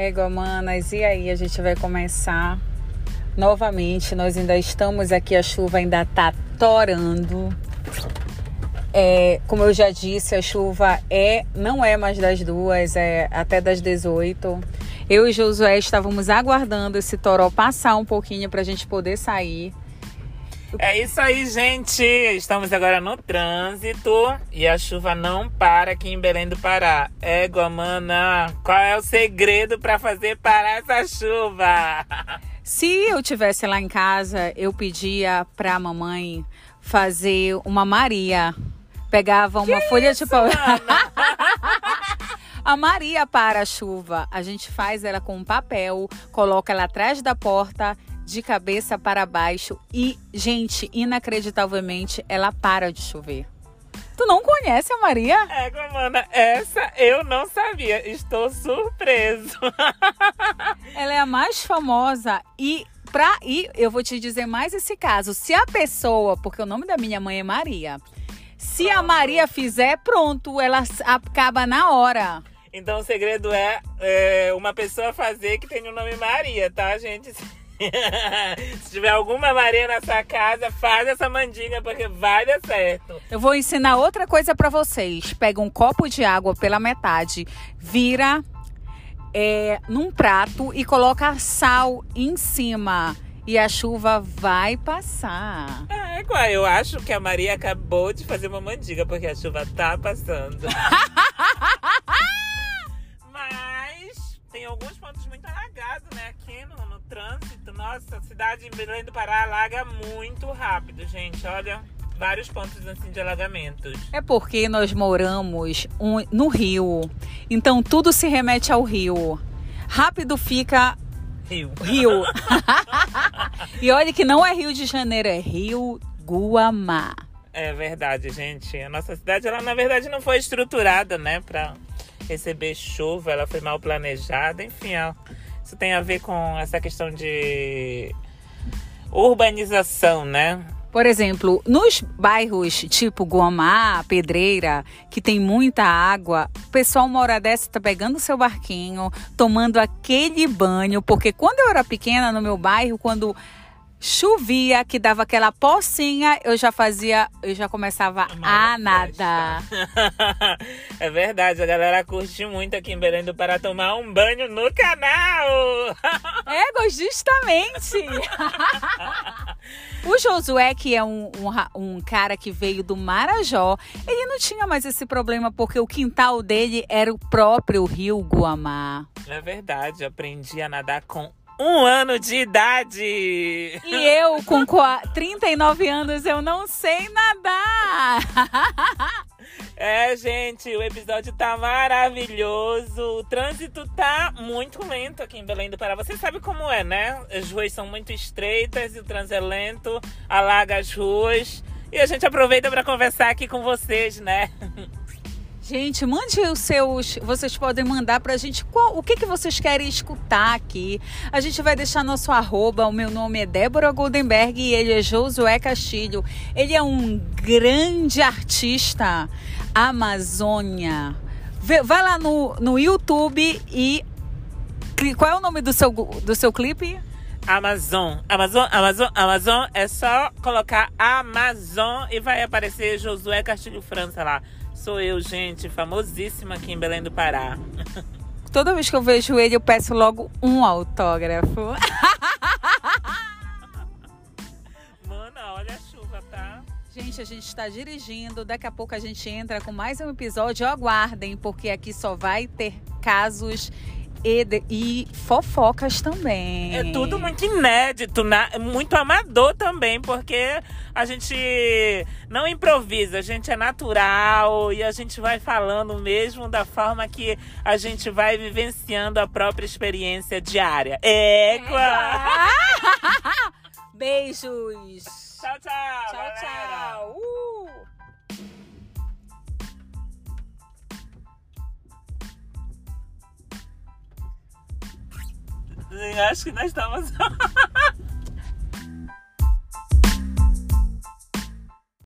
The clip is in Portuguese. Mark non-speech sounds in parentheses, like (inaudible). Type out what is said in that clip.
Égua, manas, e aí? A gente vai começar novamente. Nós ainda estamos aqui, a chuva ainda tá torando. É, como eu já disse, a chuva é não é mais das duas, é até das 18. Eu e Josué estávamos aguardando esse toró passar um pouquinho para a gente poder sair. É isso aí, gente. Estamos agora no trânsito e a chuva não para aqui em Belém do Pará. Égua, mana, qual é o segredo para fazer parar essa chuva? (laughs) Se eu tivesse lá em casa, eu pedia para a mamãe fazer uma Maria. Pegava uma que folha isso, de pau. (laughs) A Maria para a chuva. A gente faz ela com um papel, coloca ela atrás da porta de cabeça para baixo e, gente, inacreditavelmente, ela para de chover. Tu não conhece a Maria? É, mana, essa eu não sabia. Estou surpreso. (laughs) ela é a mais famosa e pra ir, eu vou te dizer mais esse caso. Se a pessoa, porque o nome da minha mãe é Maria, se pronto. a Maria fizer, pronto, ela acaba na hora. Então o segredo é, é uma pessoa fazer que tem o nome Maria, tá, gente? (laughs) Se tiver alguma Maria na sua casa, faz essa mandinga porque vai dar certo. Eu vou ensinar outra coisa para vocês. Pega um copo de água pela metade, vira é, num prato e coloca sal em cima. E a chuva vai passar. É, igual. Eu acho que a Maria acabou de fazer uma mandiga, porque a chuva tá passando. (laughs) Mas tem alguns pontos muito alagados, né? Aqui no. Nossa, a cidade de Belém do Pará alaga muito rápido, gente. Olha, vários pontos assim de alagamentos. É porque nós moramos um, no Rio. Então tudo se remete ao Rio. Rápido fica Rio. Rio. (laughs) (laughs) e olha que não é Rio de Janeiro, é Rio Guamá. É verdade, gente. A nossa cidade, ela na verdade não foi estruturada, né, para receber chuva, ela foi mal planejada, enfim, ó, isso tem a ver com essa questão de urbanização, né? Por exemplo, nos bairros tipo Guamá, Pedreira, que tem muita água, o pessoal uma hora dessa tá pegando seu barquinho, tomando aquele banho, porque quando eu era pequena no meu bairro, quando chovia, que dava aquela pocinha, eu já fazia, eu já começava a nadar. (laughs) é verdade, a galera curte muito aqui em Belém do Pará tomar um banho no canal. (laughs) é, justamente. (laughs) o Josué, que é um, um, um cara que veio do Marajó, ele não tinha mais esse problema porque o quintal dele era o próprio rio Guamá. É verdade, aprendi a nadar com um ano de idade. E eu, com 39 anos, eu não sei nadar. (laughs) É, gente, o episódio tá maravilhoso. O trânsito tá muito lento aqui em Belém do Pará. Você sabe como é, né? As ruas são muito estreitas e o trânsito é lento, alaga as ruas. E a gente aproveita para conversar aqui com vocês, né? (laughs) Gente, mande os seus. Vocês podem mandar pra gente qual, o que, que vocês querem escutar aqui. A gente vai deixar nosso arroba. O meu nome é Débora Goldenberg e ele é Josué Castilho. Ele é um grande artista Amazônia. Vai lá no, no YouTube e. Qual é o nome do seu, do seu clipe? Amazon. Amazon, Amazon, Amazon. É só colocar Amazon e vai aparecer Josué Castilho França lá. Sou eu, gente, famosíssima aqui em Belém do Pará. (laughs) Toda vez que eu vejo ele, eu peço logo um autógrafo. Mana, olha a chuva, tá? Gente, a gente está dirigindo. Daqui a pouco a gente entra com mais um episódio. Aguardem, porque aqui só vai ter casos e, e, fofocas também. É tudo muito inédito, né? muito amador também, porque a gente não improvisa, a gente é natural e a gente vai falando mesmo da forma que a gente vai vivenciando a própria experiência diária. Égua! (laughs) Beijos! Tchau, tchau! Tchau, tchau! Uh! Acho que nós estamos. (laughs)